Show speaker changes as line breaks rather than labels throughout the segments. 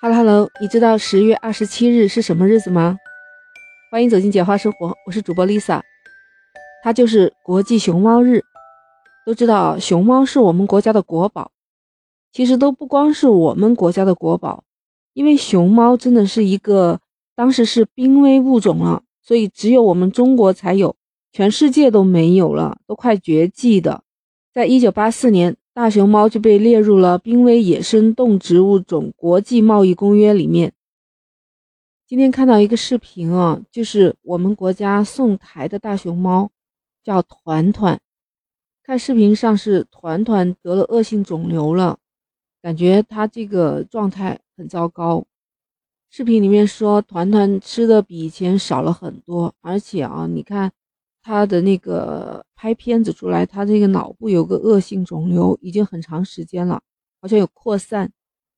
Hello Hello，你知道十月二十七日是什么日子吗？欢迎走进简化生活，我是主播 Lisa。它就是国际熊猫日。都知道熊猫是我们国家的国宝，其实都不光是我们国家的国宝，因为熊猫真的是一个当时是濒危物种了，所以只有我们中国才有，全世界都没有了，都快绝迹的。在一九八四年。大熊猫就被列入了濒危野生动植物种国际贸易公约里面。今天看到一个视频啊，就是我们国家送台的大熊猫，叫团团。看视频上是团团得了恶性肿瘤了，感觉它这个状态很糟糕。视频里面说团团吃的比以前少了很多，而且啊，你看。他的那个拍片子出来，他这个脑部有个恶性肿瘤，已经很长时间了，好像有扩散。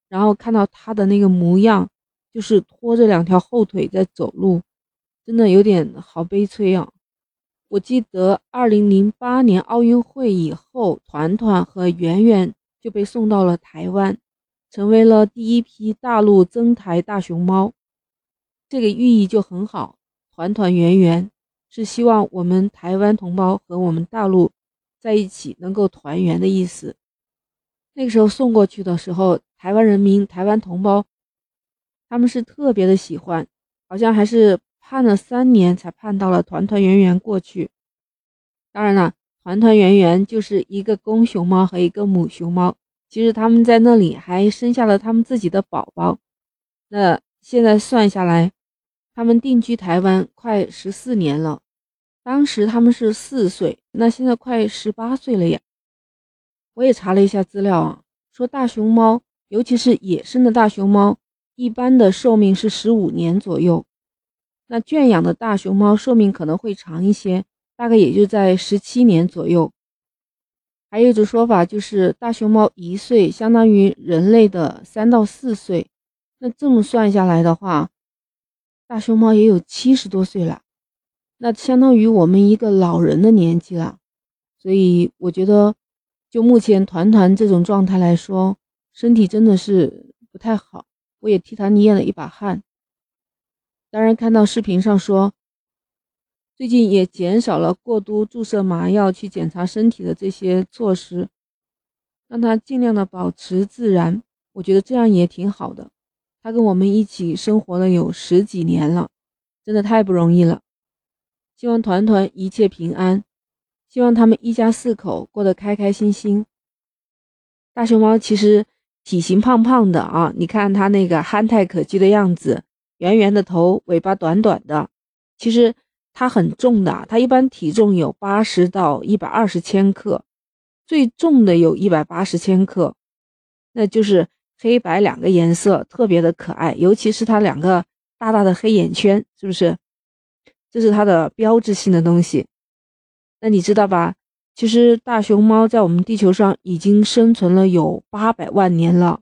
然后看到他的那个模样，就是拖着两条后腿在走路，真的有点好悲催啊！我记得二零零八年奥运会以后，团团和圆圆就被送到了台湾，成为了第一批大陆增台大熊猫，这个寓意就很好，团团圆圆。是希望我们台湾同胞和我们大陆在一起能够团圆的意思。那个时候送过去的时候，台湾人民、台湾同胞他们是特别的喜欢，好像还是盼了三年才盼到了团团圆圆过去。当然了，团团圆圆就是一个公熊猫和一个母熊猫，其实他们在那里还生下了他们自己的宝宝。那现在算下来。他们定居台湾快十四年了，当时他们是四岁，那现在快十八岁了呀。我也查了一下资料啊，说大熊猫，尤其是野生的大熊猫，一般的寿命是十五年左右。那圈养的大熊猫寿命可能会长一些，大概也就在十七年左右。还有一种说法就是，大熊猫一岁相当于人类的三到四岁。那这么算下来的话，大熊猫也有七十多岁了，那相当于我们一个老人的年纪了，所以我觉得，就目前团团这种状态来说，身体真的是不太好，我也替他捏了一把汗。当然，看到视频上说，最近也减少了过度注射麻药去检查身体的这些措施，让他尽量的保持自然，我觉得这样也挺好的。他跟我们一起生活了有十几年了，真的太不容易了。希望团团一切平安，希望他们一家四口过得开开心心。大熊猫其实体型胖胖的啊，你看它那个憨态可掬的样子，圆圆的头，尾巴短短的。其实它很重的，它一般体重有八十到一百二十千克，最重的有一百八十千克，那就是。黑白两个颜色特别的可爱，尤其是它两个大大的黑眼圈，是不是？这是它的标志性的东西。那你知道吧？其实大熊猫在我们地球上已经生存了有八百万年了，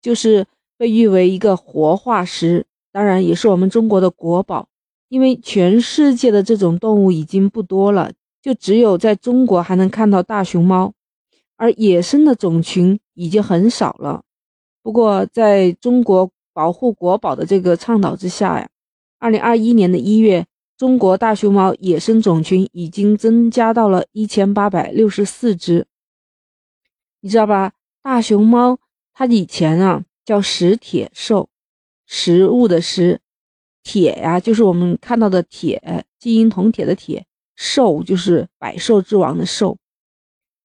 就是被誉为一个活化石，当然也是我们中国的国宝。因为全世界的这种动物已经不多了，就只有在中国还能看到大熊猫。而野生的种群已经很少了，不过在中国保护国宝的这个倡导之下呀，二零二一年的一月，中国大熊猫野生种群已经增加到了一千八百六十四只。你知道吧？大熊猫它以前啊叫食铁兽，食物的食，铁呀就是我们看到的铁，金银铜铁的铁，兽就是百兽之王的兽。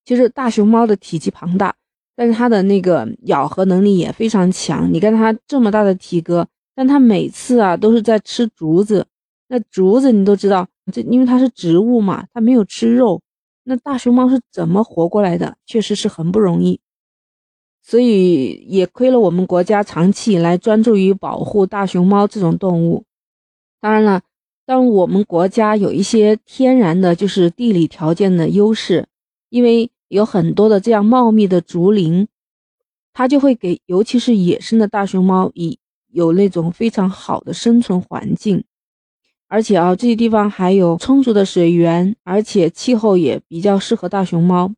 其实大熊猫的体积庞大，但是它的那个咬合能力也非常强。你看它这么大的体格，但它每次啊都是在吃竹子。那竹子你都知道，这因为它是植物嘛，它没有吃肉。那大熊猫是怎么活过来的？确实是很不容易。所以也亏了我们国家长期以来专注于保护大熊猫这种动物。当然了，当我们国家有一些天然的，就是地理条件的优势。因为有很多的这样茂密的竹林，它就会给，尤其是野生的大熊猫，以有那种非常好的生存环境。而且啊，这些地方还有充足的水源，而且气候也比较适合大熊猫。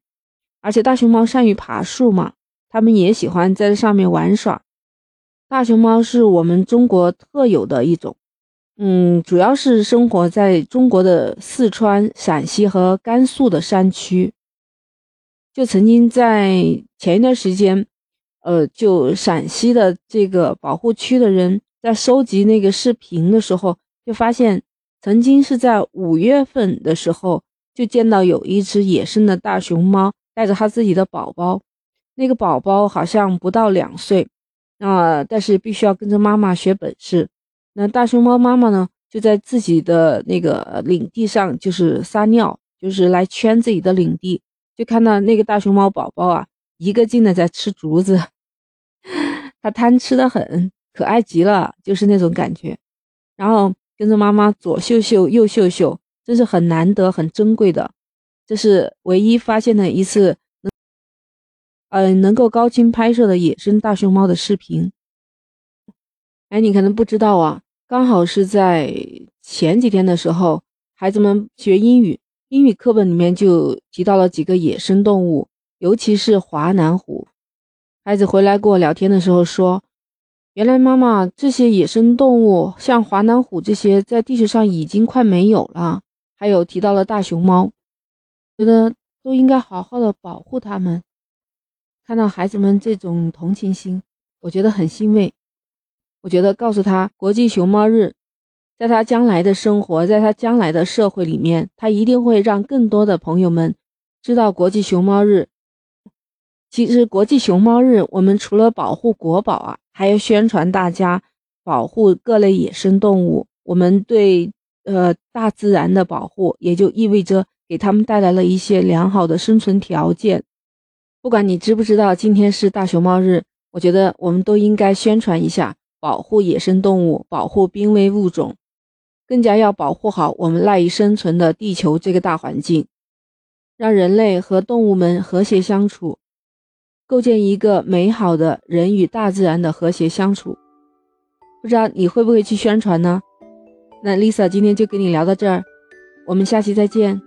而且大熊猫善于爬树嘛，它们也喜欢在上面玩耍。大熊猫是我们中国特有的一种，嗯，主要是生活在中国的四川、陕西和甘肃的山区。就曾经在前一段时间，呃，就陕西的这个保护区的人在收集那个视频的时候，就发现曾经是在五月份的时候，就见到有一只野生的大熊猫带着它自己的宝宝，那个宝宝好像不到两岁。啊！但是必须要跟着妈妈学本事。那大熊猫妈妈呢，就在自己的那个领地上，就是撒尿，就是来圈自己的领地。就看到那个大熊猫宝宝啊，一个劲的在吃竹子，它贪吃的很，可爱极了，就是那种感觉。然后跟着妈妈左嗅嗅，右嗅嗅，这是很难得、很珍贵的。这是唯一发现的一次。嗯，能够高清拍摄的野生大熊猫的视频。哎，你可能不知道啊，刚好是在前几天的时候，孩子们学英语，英语课本里面就提到了几个野生动物，尤其是华南虎。孩子回来跟我聊天的时候说，原来妈妈这些野生动物，像华南虎这些，在地球上已经快没有了。还有提到了大熊猫，觉得都应该好好的保护它们。看到孩子们这种同情心，我觉得很欣慰。我觉得告诉他国际熊猫日，在他将来的生活，在他将来的社会里面，他一定会让更多的朋友们知道国际熊猫日。其实国际熊猫日，我们除了保护国宝啊，还要宣传大家保护各类野生动物。我们对呃大自然的保护，也就意味着给他们带来了一些良好的生存条件。不管你知不知道今天是大熊猫日，我觉得我们都应该宣传一下，保护野生动物，保护濒危物种，更加要保护好我们赖以生存的地球这个大环境，让人类和动物们和谐相处，构建一个美好的人与大自然的和谐相处。不知道你会不会去宣传呢？那 Lisa 今天就跟你聊到这儿，我们下期再见。